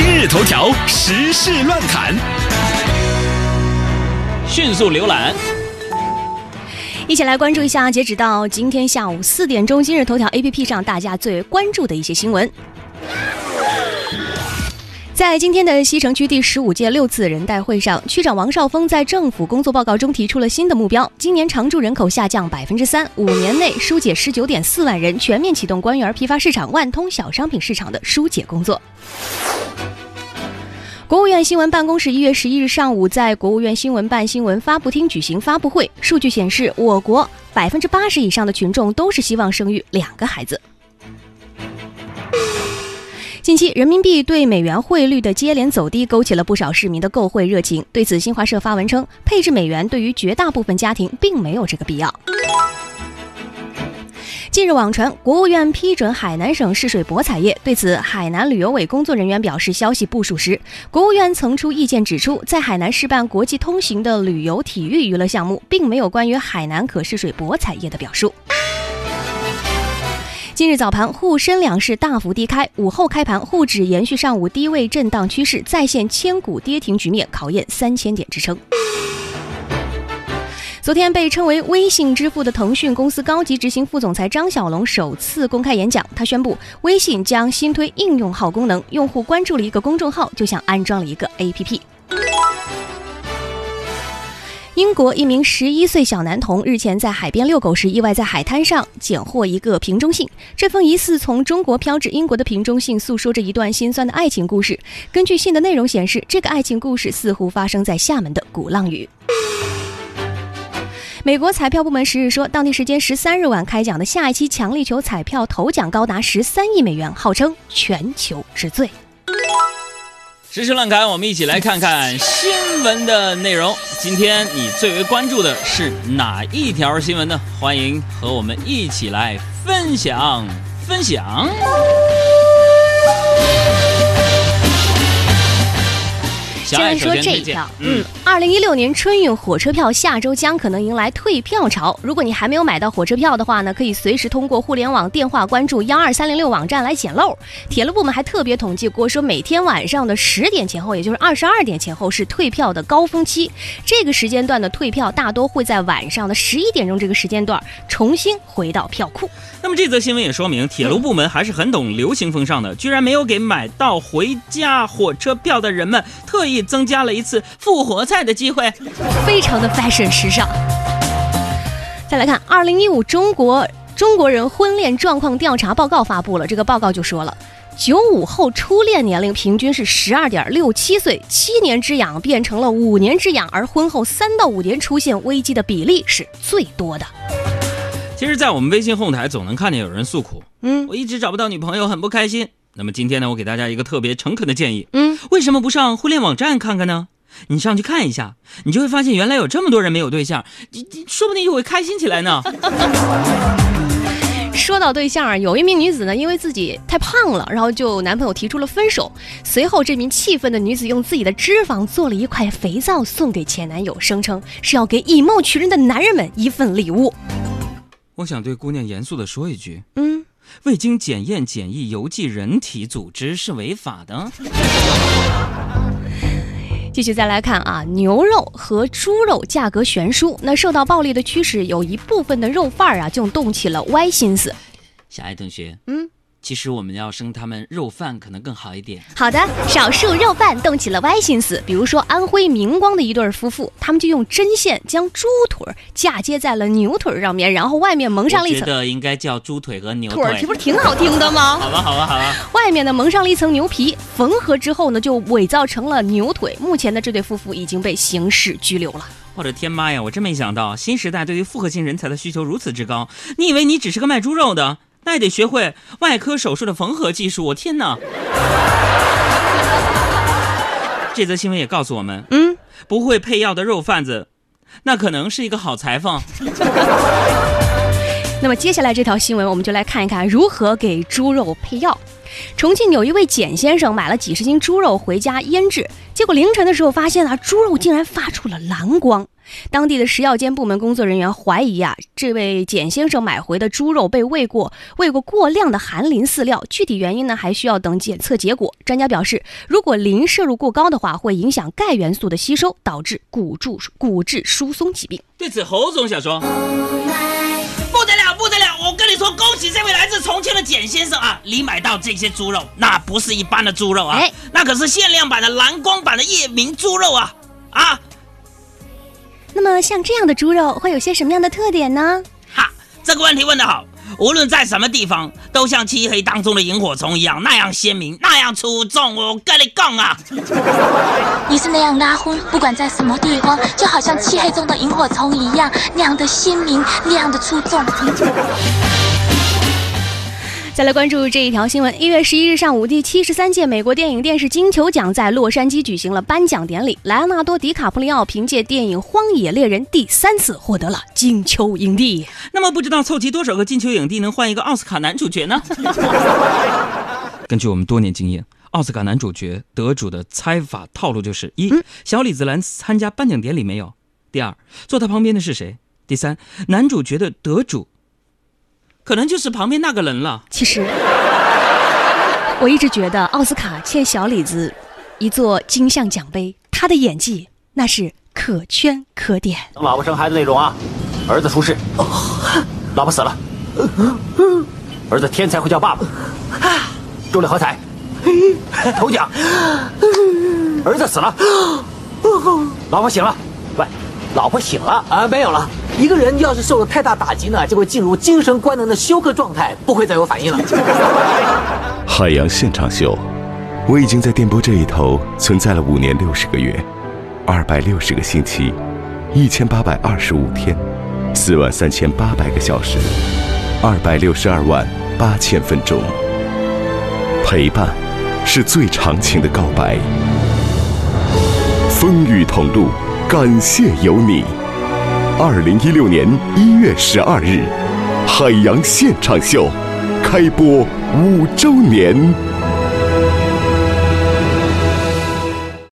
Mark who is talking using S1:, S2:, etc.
S1: 今日头条时事乱侃，
S2: 迅速浏览。
S3: 一起来关注一下，截止到今天下午四点钟，今日头条 APP 上大家最为关注的一些新闻。在今天的西城区第十五届六次人代会上，区长王少峰在政府工作报告中提出了新的目标：今年常住人口下降百分之三，五年内疏解十九点四万人，全面启动官园批发市场、万通小商品市场的疏解工作。国务院新闻办公室一月十一日上午在国务院新闻办新闻发布厅举行发布会。数据显示，我国百分之八十以上的群众都是希望生育两个孩子。近期，人民币对美元汇率的接连走低，勾起了不少市民的购汇热情。对此，新华社发文称，配置美元对于绝大部分家庭并没有这个必要。近日网传国务院批准海南省试水博彩业，对此，海南旅游委工作人员表示，消息不属实。国务院曾出意见指出，在海南试办国际通行的旅游体育娱乐项目，并没有关于海南可试水博彩业的表述。今日早盘，沪深两市大幅低开，午后开盘，沪指延续上午低位震荡趋势，再现千股跌停局面，考验三千点支撑。昨天被称为微信支付的腾讯公司高级执行副总裁张小龙首次公开演讲，他宣布微信将新推应用号功能，用户关注了一个公众号，就像安装了一个 APP。英国一名十一岁小男童日前在海边遛狗时，意外在海滩上捡获一个瓶中信。这封疑似从中国飘至英国的瓶中信，诉说着一段心酸的爱情故事。根据信的内容显示，这个爱情故事似乎发生在厦门的鼓浪屿。美国彩票部门十日说，当地时间十三日晚开奖的下一期强力球彩票头奖高达十三亿美元，号称全球之最。
S2: 时事乱侃，我们一起来看看新闻的内容。今天你最为关注的是哪一条新闻呢？欢迎和我们一起来分享分享。
S3: 先来说这一条，嗯，二零一六年春运火车票下周将可能迎来退票潮。如果你还没有买到火车票的话呢，可以随时通过互联网电话关注幺二三零六网站来捡漏。铁路部门还特别统计过，说每天晚上的十点前后，也就是二十二点前后是退票的高峰期。这个时间段的退票大多会在晚上的十一点钟这个时间段重新回到票库。
S2: 那么这则新闻也说明，铁路部门还是很懂流行风尚的，居然没有给买到回家火车票的人们特意。增加了一次复活赛的机会，
S3: 非常的 fashion 时尚。再来看，二零一五中国中国人婚恋状况调查报告发布了。这个报告就说了，九五后初恋年龄平均是十二点六七岁，七年之痒变成了五年之痒，而婚后三到五年出现危机的比例是最多的。
S2: 其实，在我们微信后台总能看见有人诉苦，嗯，我一直找不到女朋友，很不开心。那么今天呢，我给大家一个特别诚恳的建议，嗯，为什么不上婚恋网站看看呢？你上去看一下，你就会发现原来有这么多人没有对象，你你说不定就会开心起来呢。
S3: 说到对象啊，有一名女子呢，因为自己太胖了，然后就男朋友提出了分手。随后，这名气愤的女子用自己的脂肪做了一块肥皂送给前男友，声称是要给以貌取人的男人们一份礼物。
S2: 我想对姑娘严肃的说一句，嗯。未经检验检疫邮寄人体组织是违法的。
S3: 继续再来看啊，牛肉和猪肉价格悬殊，那受到暴利的驱使，有一部分的肉贩儿啊就动起了歪心思。
S2: 小爱同学，嗯。其实我们要生他们肉贩可能更好一点。
S3: 好的，少数肉贩动起了歪心思，比如说安徽明光的一对夫妇，他们就用针线将猪腿嫁接在了牛腿上面，然后外面蒙上了一层。
S2: 觉得应该叫猪腿和牛腿，
S3: 这不是挺好听的吗？
S2: 好吧，好吧，好吧。
S3: 外面呢蒙上了一层牛皮，缝合之后呢就伪造成了牛腿。目前的这对夫妇已经被刑事拘留了。
S2: 我的天妈呀！我真没想到，新时代对于复合型人才的需求如此之高。你以为你只是个卖猪肉的？那也得学会外科手术的缝合技术。我天哪！这则新闻也告诉我们，嗯，不会配药的肉贩子，那可能是一个好裁缝。
S3: 那么接下来这条新闻，我们就来看一看如何给猪肉配药。重庆有一位简先生买了几十斤猪肉回家腌制，结果凌晨的时候发现啊，猪肉竟然发出了蓝光。当地的食药监部门工作人员怀疑啊，这位简先生买回的猪肉被喂过喂过过量的含磷饲料，具体原因呢还需要等检测结果。专家表示，如果磷摄入过高的话，会影响钙元素的吸收，导致骨柱骨质疏松疾病。
S2: 对此，侯总想说。不得了，不得了！我跟你说，恭喜这位来自重庆的简先生啊！你买到这些猪肉，那不是一般的猪肉啊，那可是限量版的蓝光版的夜明猪肉啊！啊，
S3: 那么像这样的猪肉会有些什么样的特点呢？
S2: 哈，这个问题问得好。无论在什么地方，都像漆黑当中的萤火虫一样，那样鲜明，那样出众。我跟你讲啊，
S4: 你是那样拉昏，不管在什么地方，就好像漆黑中的萤火虫一样，那样的鲜明，那样的出众。
S3: 再来关注这一条新闻。一月十一日上午，第七十三届美国电影电视金球奖在洛杉矶举行了颁奖典礼。莱昂纳多·迪卡普里奥凭借电影《荒野猎人》第三次获得了金球影帝。
S2: 那么，不知道凑齐多少个金球影帝能换一个奥斯卡男主角呢？根据我们多年经验，奥斯卡男主角得主的猜法套路就是：一、小李子兰参加颁奖典礼没有？第二，坐他旁边的是谁？第三，男主角的得主。可能就是旁边那个人了。
S3: 其实，我一直觉得奥斯卡欠小李子一座金像奖杯。他的演技那是可圈可点。
S5: 等老婆生孩子那种啊，儿子出事，老婆死了，儿子天才会叫爸爸，中了好彩，头奖，儿子死了，老婆醒了，喂，老婆醒了
S6: 啊，没有了。一个人要是受了太大打击呢，就会进入精神官能的休克状态，不会再有反应了。
S7: 海洋现场秀，我已经在电波这一头存在了五年六十个月，二百六十个星期，一千八百二十五天，四万三千八百个小时，二百六十二万八千分钟。陪伴，是最长情的告白。风雨同路，感谢有你。二零一六年一月十二日，海洋现场秀开播五周年。